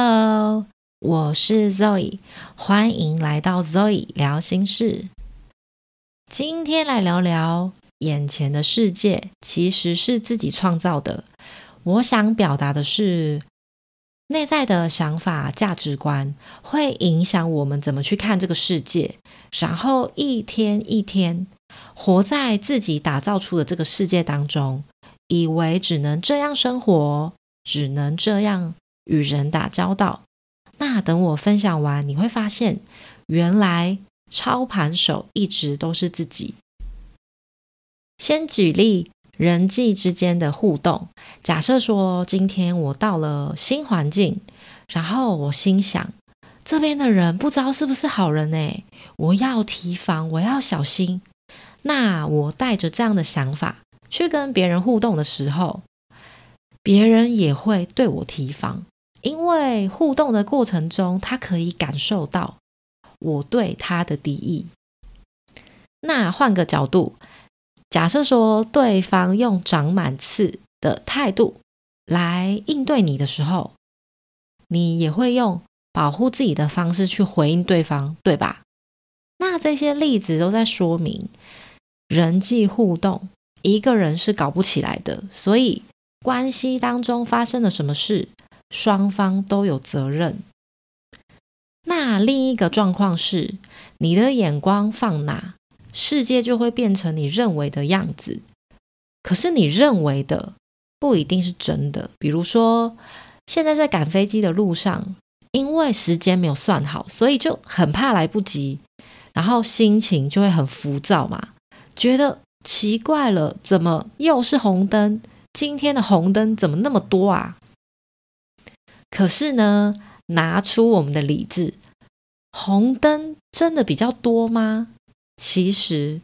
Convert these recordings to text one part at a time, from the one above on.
Hello，我是 Zoe，欢迎来到 Zoe 聊心事。今天来聊聊眼前的世界其实是自己创造的。我想表达的是，内在的想法、价值观会影响我们怎么去看这个世界，然后一天一天活在自己打造出的这个世界当中，以为只能这样生活，只能这样与人打交道。那等我分享完，你会发现，原来操盘手一直都是自己。先举例人际之间的互动，假设说今天我到了新环境，然后我心想，这边的人不知道是不是好人呢？我要提防，我要小心。那我带着这样的想法去跟别人互动的时候，别人也会对我提防。因为互动的过程中，他可以感受到我对他的敌意。那换个角度，假设说对方用长满刺的态度来应对你的时候，你也会用保护自己的方式去回应对方，对吧？那这些例子都在说明，人际互动一个人是搞不起来的，所以关系当中发生了什么事？双方都有责任。那另一个状况是，你的眼光放哪，世界就会变成你认为的样子。可是你认为的不一定是真的。比如说，现在在赶飞机的路上，因为时间没有算好，所以就很怕来不及，然后心情就会很浮躁嘛，觉得奇怪了，怎么又是红灯？今天的红灯怎么那么多啊？可是呢，拿出我们的理智，红灯真的比较多吗？其实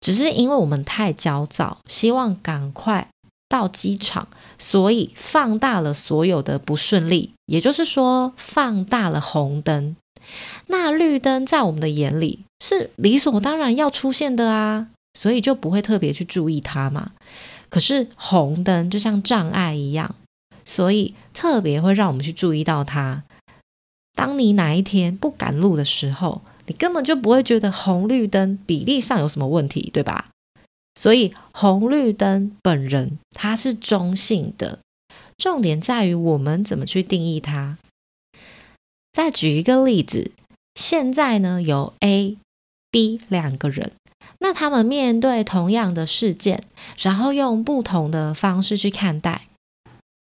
只是因为我们太焦躁，希望赶快到机场，所以放大了所有的不顺利，也就是说，放大了红灯。那绿灯在我们的眼里是理所当然要出现的啊，所以就不会特别去注意它嘛。可是红灯就像障碍一样。所以特别会让我们去注意到它。当你哪一天不赶路的时候，你根本就不会觉得红绿灯比例上有什么问题，对吧？所以红绿灯本人它是中性的，重点在于我们怎么去定义它。再举一个例子，现在呢有 A、B 两个人，那他们面对同样的事件，然后用不同的方式去看待。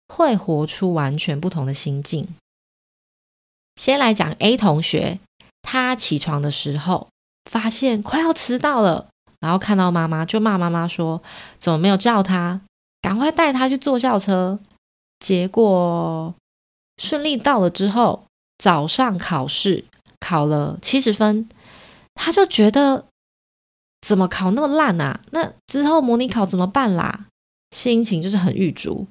会活出完全不同的心境。先来讲 A 同学，他起床的时候发现快要迟到了，然后看到妈妈就骂妈妈说：“怎么没有叫他？赶快带他去坐校车。”结果顺利到了之后，早上考试考了七十分，他就觉得怎么考那么烂啊？那之后模拟考怎么办啦？心情就是很郁卒。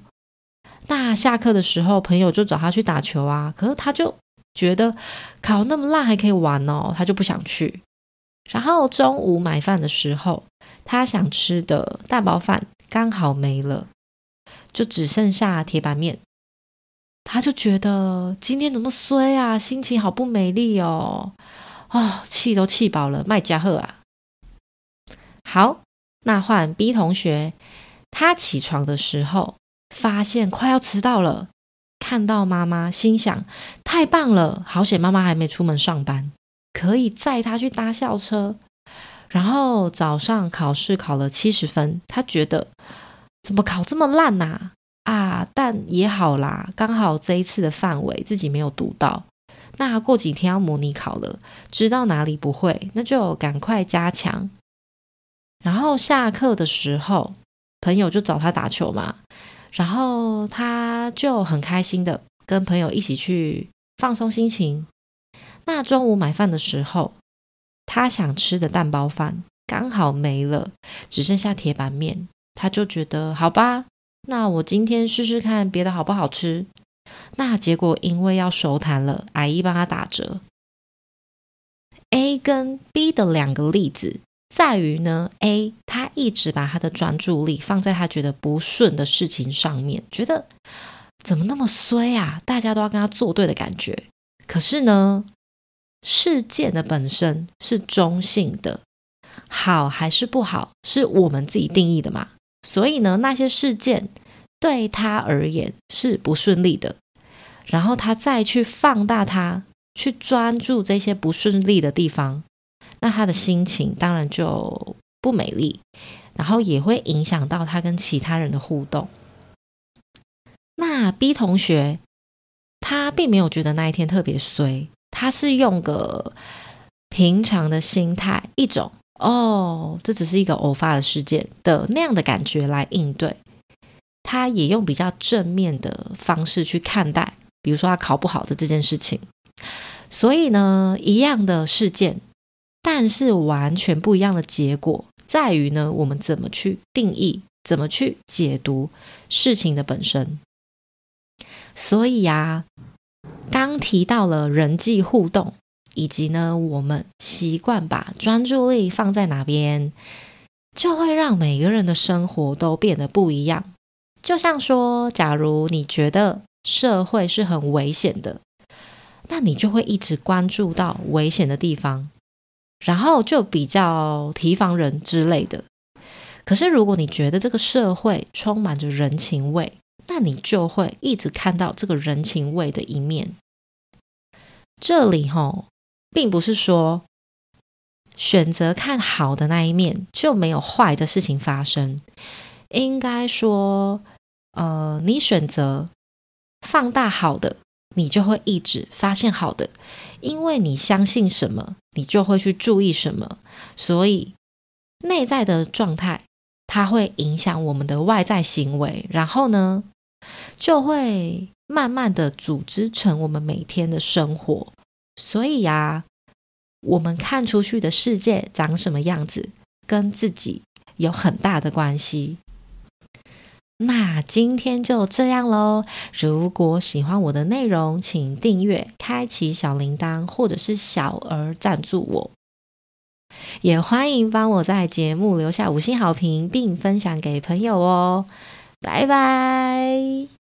那下课的时候，朋友就找他去打球啊，可是他就觉得考那么烂还可以玩哦，他就不想去。然后中午买饭的时候，他想吃的蛋包饭刚好没了，就只剩下铁板面，他就觉得今天怎么衰啊，心情好不美丽哦，哦，气都气饱了，卖家伙啊！好，那换 B 同学，他起床的时候。发现快要迟到了，看到妈妈，心想太棒了，好险妈妈还没出门上班，可以载她去搭校车。然后早上考试考了七十分，他觉得怎么考这么烂呐？啊，但也好啦，刚好这一次的范围自己没有读到。那过几天要模拟考了，知道哪里不会，那就赶快加强。然后下课的时候，朋友就找他打球嘛。然后他就很开心的跟朋友一起去放松心情。那中午买饭的时候，他想吃的蛋包饭刚好没了，只剩下铁板面。他就觉得好吧，那我今天试试看别的好不好吃。那结果因为要收摊了，阿姨帮他打折。A 跟 B 的两个例子。在于呢，A 他一直把他的专注力放在他觉得不顺的事情上面，觉得怎么那么衰啊？大家都要跟他作对的感觉，可是呢，事件的本身是中性的，好还是不好，是我们自己定义的嘛。所以呢，那些事件对他而言是不顺利的，然后他再去放大它，去专注这些不顺利的地方，那他的心情当然就不美丽，然后也会影响到他跟其他人的互动。那 B 同学他并没有觉得那一天特别衰，他是用个平常的心态，一种。哦，这只是一个偶发的事件的那样的感觉来应对，他也用比较正面的方式去看待，比如说他考不好的这件事情。所以呢，一样的事件，但是完全不一样的结果，在于呢，我们怎么去定义，怎么去解读事情的本身。所以呀，刚提到了人际互动。以及呢，我们习惯把专注力放在哪边，就会让每个人的生活都变得不一样。就像说，假如你觉得社会是很危险的，那你就会一直关注到危险的地方，然后就比较提防人之类的。可是，如果你觉得这个社会充满着人情味，那你就会一直看到这个人情味的一面。这里吼。并不是说选择看好的那一面就没有坏的事情发生，应该说，呃，你选择放大好的，你就会一直发现好的，因为你相信什么，你就会去注意什么，所以内在的状态它会影响我们的外在行为，然后呢，就会慢慢的组织成我们每天的生活。所以呀，我们看出去的世界长什么样子，跟自己有很大的关系。那今天就这样喽。如果喜欢我的内容，请订阅、开启小铃铛，或者是小额赞助我。也欢迎帮我在节目留下五星好评，并分享给朋友哦。拜拜。